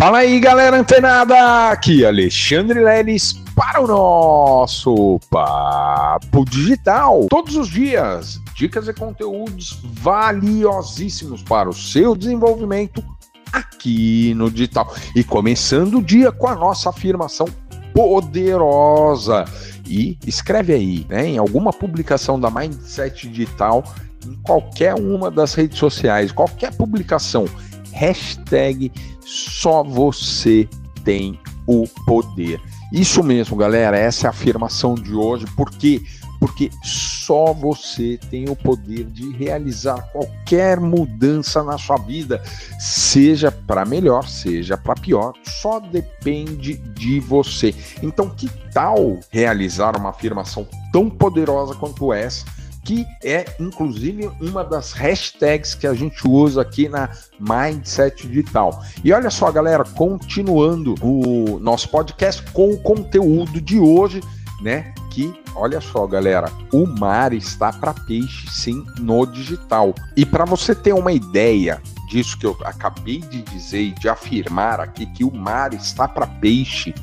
Fala aí, galera antenada! Aqui Alexandre Leles para o nosso Papo Digital. Todos os dias, dicas e conteúdos valiosíssimos para o seu desenvolvimento aqui no digital. E começando o dia com a nossa afirmação poderosa. E escreve aí, né, em alguma publicação da Mindset Digital, em qualquer uma das redes sociais, qualquer publicação, hashtag só você tem o poder. Isso mesmo, galera, essa é a afirmação de hoje, porque porque só você tem o poder de realizar qualquer mudança na sua vida, seja para melhor, seja para pior, só depende de você. Então, que tal realizar uma afirmação tão poderosa quanto essa? Que é inclusive uma das hashtags que a gente usa aqui na Mindset Digital. E olha só, galera, continuando o nosso podcast com o conteúdo de hoje, né? Que olha só, galera, o mar está para peixe sim no digital. E para você ter uma ideia disso que eu acabei de dizer e de afirmar aqui que o mar está para peixe,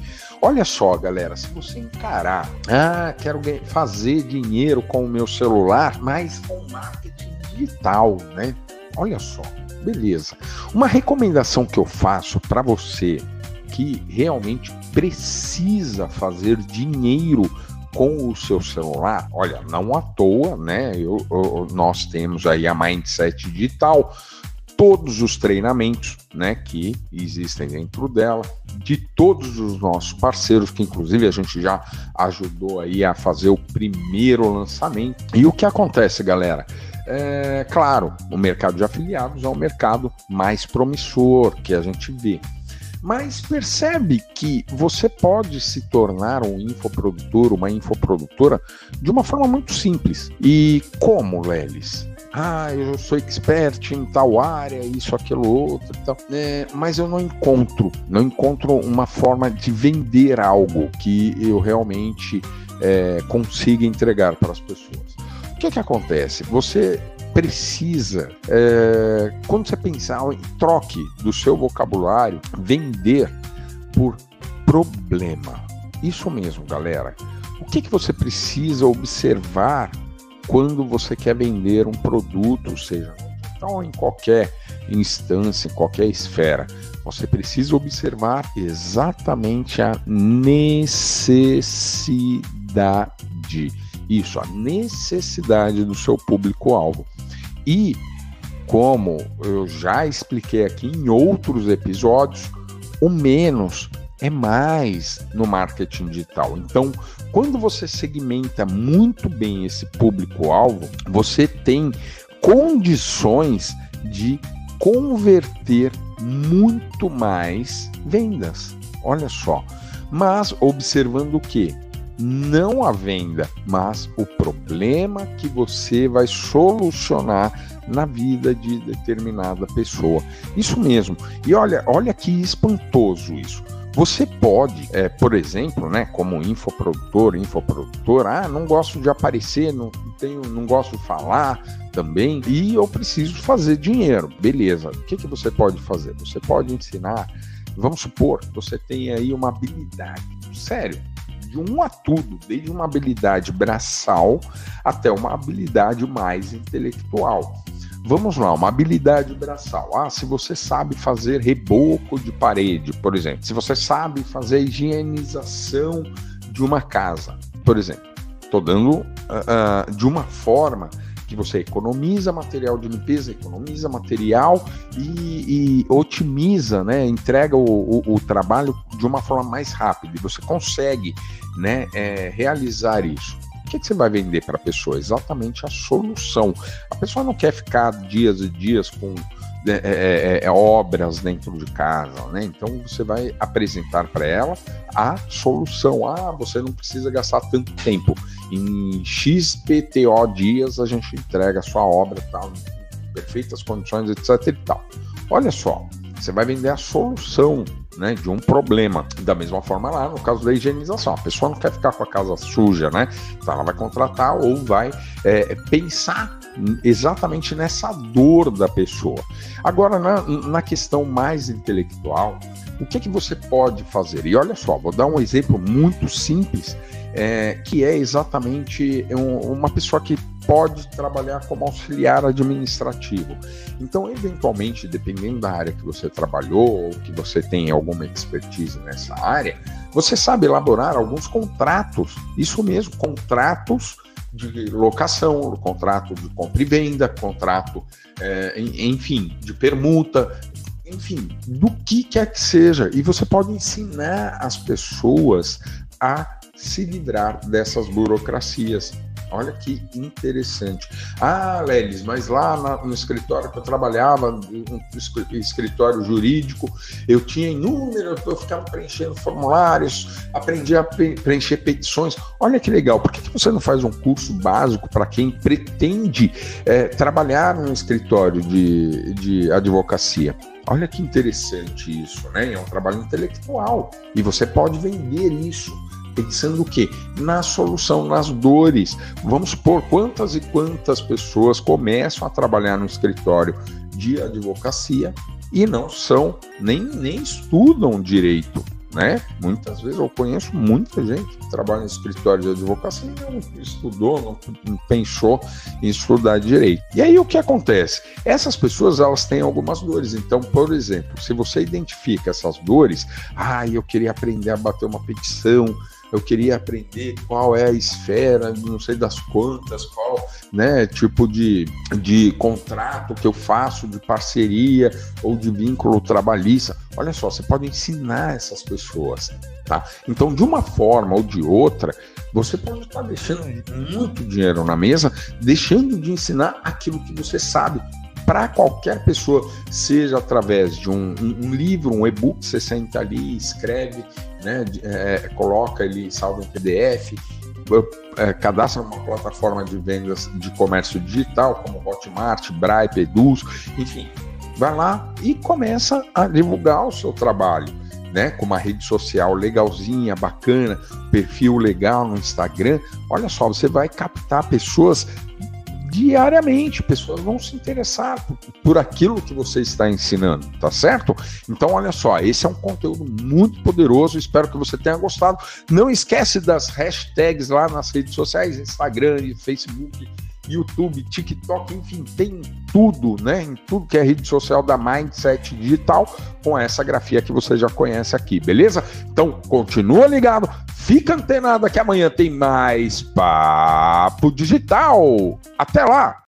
Olha só, galera, se você encarar, ah, quero fazer dinheiro com o meu celular, mas com marketing digital, né? Olha só, beleza. Uma recomendação que eu faço para você que realmente precisa fazer dinheiro com o seu celular, olha, não à toa, né? Eu, eu, nós temos aí a Mindset Digital, todos os treinamentos né, que existem dentro dela, de todos os nossos parceiros, que inclusive a gente já ajudou aí a fazer o primeiro lançamento. E o que acontece, galera? É, claro, o mercado de afiliados é o mercado mais promissor que a gente vê. Mas percebe que você pode se tornar um infoprodutor, uma infoprodutora, de uma forma muito simples. E como, Lelis? Ah, eu sou expert em tal área, isso, aquilo, outro e tal. É, mas eu não encontro, não encontro uma forma de vender algo que eu realmente é, consiga entregar para as pessoas. O que, que acontece? Você precisa, é, quando você pensar em troque do seu vocabulário, vender por problema. Isso mesmo, galera. O que, que você precisa observar quando você quer vender um produto, seja então, em qualquer instância, em qualquer esfera, você precisa observar exatamente a necessidade. Isso, a necessidade do seu público-alvo. E, como eu já expliquei aqui em outros episódios, o menos é mais no marketing digital. Então, quando você segmenta muito bem esse público-alvo, você tem condições de converter muito mais vendas. Olha só. Mas observando o que? Não a venda, mas o problema que você vai solucionar na vida de determinada pessoa. Isso mesmo. E olha, olha que espantoso isso. Você pode, é, por exemplo, né, como infoprodutor, infoprodutor, ah, não gosto de aparecer, não tenho, não gosto de falar também, e eu preciso fazer dinheiro. Beleza. O que, que você pode fazer? Você pode ensinar, vamos supor, você tem aí uma habilidade, sério, de um a tudo, desde uma habilidade braçal até uma habilidade mais intelectual. Vamos lá, uma habilidade braçal. Ah, se você sabe fazer reboco de parede, por exemplo, se você sabe fazer higienização de uma casa, por exemplo, estou dando uh, uh, de uma forma que você economiza material de limpeza, economiza material e, e otimiza, né, entrega o, o, o, trabalho de uma forma mais rápida. E você consegue né, é, realizar isso. O que, que você vai vender para a pessoa? Exatamente a solução. A pessoa não quer ficar dias e dias com né, é, é, é, obras dentro de casa, né? Então você vai apresentar para ela a solução. Ah, você não precisa gastar tanto tempo. Em XPTO dias a gente entrega a sua obra tal, em perfeitas condições, etc. E tal. Olha só, você vai vender a solução né, de um problema. Da mesma forma lá, no caso da higienização, a pessoa não quer ficar com a casa suja, né? Então ela vai contratar ou vai é, pensar exatamente nessa dor da pessoa. Agora, na, na questão mais intelectual, o que, que você pode fazer? E olha só, vou dar um exemplo muito simples, é, que é exatamente um, uma pessoa que pode trabalhar como auxiliar administrativo. Então, eventualmente, dependendo da área que você trabalhou ou que você tem alguma expertise nessa área, você sabe elaborar alguns contratos, isso mesmo, contratos de locação, contrato de compra e venda, contrato, é, enfim, de permuta, enfim, do que quer que seja. E você pode ensinar as pessoas a se livrar dessas burocracias. Olha que interessante. Ah, Lelis, mas lá na, no escritório que eu trabalhava, um escritório jurídico, eu tinha inúmeros, eu ficava preenchendo formulários, aprendi a preencher petições. Olha que legal, por que, que você não faz um curso básico para quem pretende é, trabalhar num escritório de, de advocacia? Olha que interessante isso, né? É um trabalho intelectual e você pode vender isso pensando o quê? Na solução, nas dores. Vamos supor quantas e quantas pessoas começam a trabalhar no escritório de advocacia e não são, nem, nem estudam direito. Né? Muitas vezes eu conheço muita gente que trabalha em escritório de advocacia e não estudou, não pensou em estudar direito. E aí o que acontece? Essas pessoas elas têm algumas dores. Então, por exemplo, se você identifica essas dores, ah, eu queria aprender a bater uma petição, eu queria aprender qual é a esfera, não sei das quantas, qual, né, tipo de, de contrato que eu faço, de parceria ou de vínculo trabalhista. Olha só, você pode ensinar essas pessoas, tá? Então, de uma forma ou de outra, você pode estar deixando muito dinheiro na mesa, deixando de ensinar aquilo que você sabe para qualquer pessoa, seja através de um, um, um livro, um e-book, você senta ali, escreve, né, é, coloca ele, salva em PDF, é, cadastra uma plataforma de vendas de comércio digital, como Hotmart, Bripe, Eduz, enfim, vai lá e começa a divulgar o seu trabalho. Né, com uma rede social legalzinha, bacana, perfil legal no Instagram, olha só, você vai captar pessoas diariamente. Pessoas vão se interessar por, por, aquilo que você está ensinando, tá certo? Então, olha só, esse é um conteúdo muito poderoso. Espero que você tenha gostado. Não esquece das hashtags lá nas redes sociais, Instagram, Facebook. YouTube, TikTok, enfim, tem tudo, né? Em tudo que é rede social da Mindset Digital, com essa grafia que você já conhece aqui, beleza? Então, continua ligado, Fica antenado que amanhã tem mais Papo Digital. Até lá!